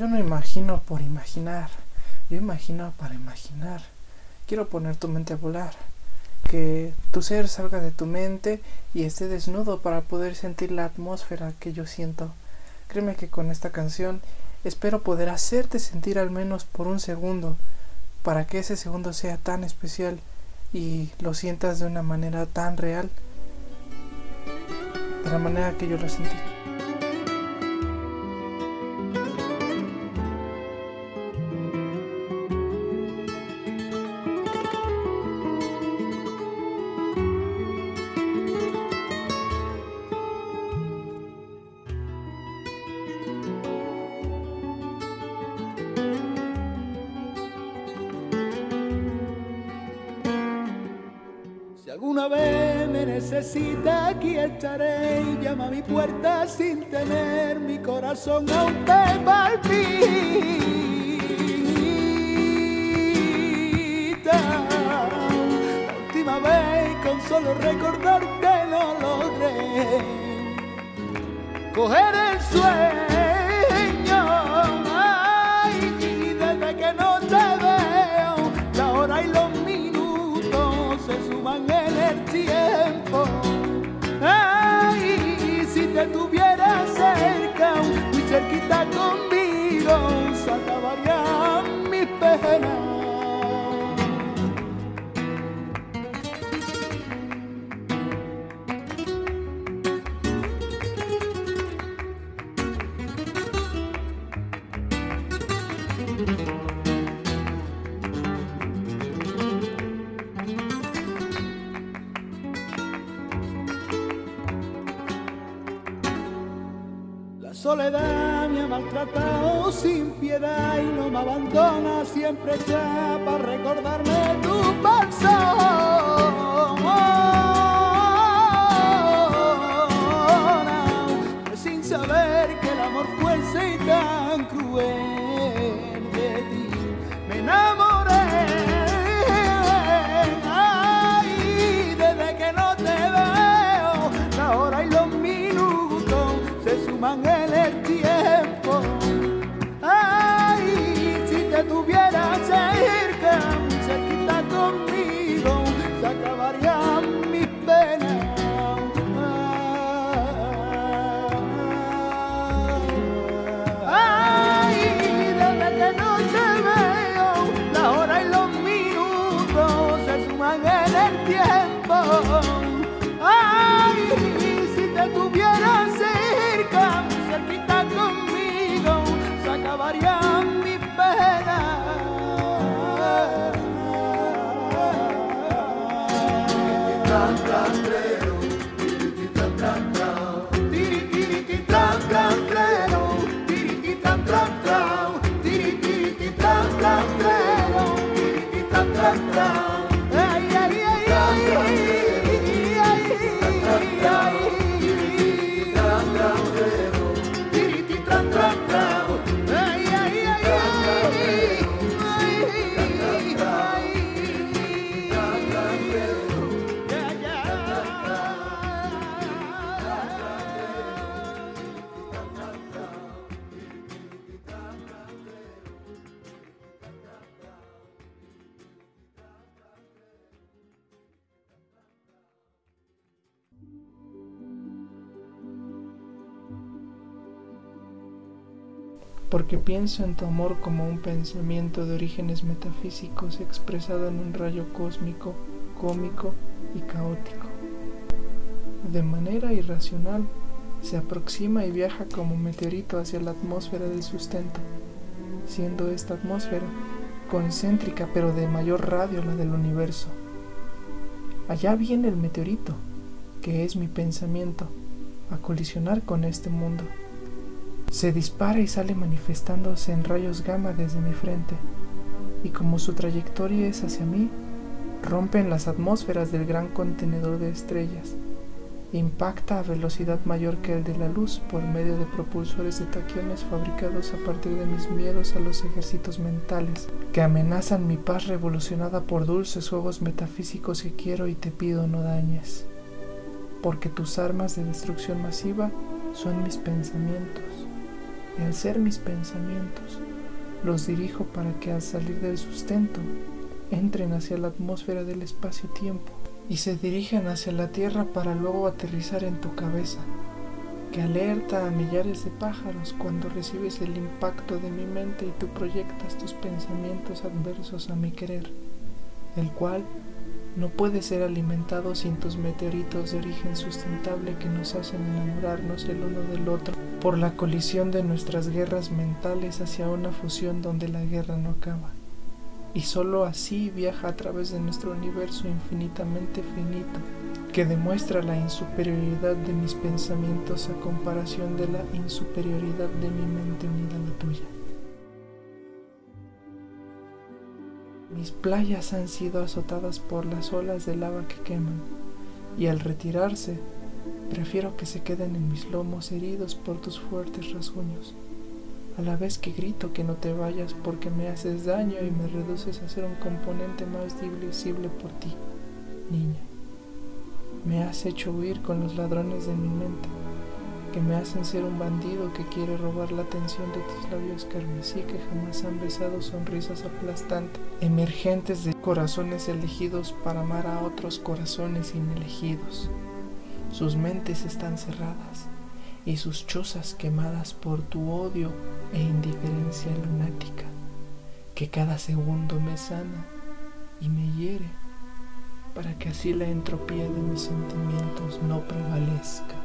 Yo no imagino por imaginar, yo imagino para imaginar. Quiero poner tu mente a volar, que tu ser salga de tu mente y esté desnudo para poder sentir la atmósfera que yo siento. Créeme que con esta canción espero poder hacerte sentir al menos por un segundo, para que ese segundo sea tan especial y lo sientas de una manera tan real, de la manera que yo lo sentí. Alguna vez me necesita, aquí estaré llama a mi puerta sin tener mi corazón aún te palpita. La última vez con solo recordarte lo logré. Coger el sueño, ay, y desde que no te veo, la hora y los minutos se suman el tiempo. Ay, si te tuviera cerca, muy cerquita soledad me ha maltratado sin piedad y no me abandona, siempre ya para recordarme tu persona. Tiempo. Porque pienso en tu amor como un pensamiento de orígenes metafísicos expresado en un rayo cósmico, cómico y caótico. De manera irracional, se aproxima y viaja como meteorito hacia la atmósfera del sustento, siendo esta atmósfera concéntrica pero de mayor radio la del universo. Allá viene el meteorito, que es mi pensamiento, a colisionar con este mundo se dispara y sale manifestándose en rayos gamma desde mi frente, y como su trayectoria es hacia mí, rompe en las atmósferas del gran contenedor de estrellas, impacta a velocidad mayor que el de la luz por medio de propulsores de taquiones fabricados a partir de mis miedos a los ejércitos mentales, que amenazan mi paz revolucionada por dulces juegos metafísicos que quiero y te pido no dañes, porque tus armas de destrucción masiva son mis pensamientos Y al ser mis pensamientos, los dirijo para que al salir del sustento entren hacia la atmósfera del espacio-tiempo y se dirigen hacia la Tierra para luego aterrizar en tu cabeza, que alerta a millares de pájaros cuando recibes el impacto de mi mente y tú proyectas tus pensamientos adversos a mi querer, el cual no puede ser alimentado sin tus meteoritos de origen sustentable que nos hacen enamorarnos el uno del otro por la colisión de nuestras guerras mentales hacia una fusión donde la guerra no acaba. Y sólo así viaja a través de nuestro universo infinitamente finito, que demuestra la insuperioridad de mis pensamientos a comparación de la insuperioridad de mi mente unida a la tuya. Mis playas han sido azotadas por las olas de lava que queman, y al retirarse, prefiero que se queden en mis lomos heridos por tus fuertes rasguños, a la vez que grito que no te vayas porque me haces daño y me reduces a ser un componente más divisible por ti, niña. Me has hecho huir con los ladrones de mi mente que me hacen ser un bandido que quiere robar la atención de tus labios carmesí que jamás han besado sonrisas aplastantes, emergentes de corazones elegidos para amar a otros corazones inelegidos. Sus mentes están cerradas y sus chozas quemadas por tu odio e indiferencia lunática, que cada segundo me sana y me hiere para que así la entropía de mis sentimientos no prevalezca.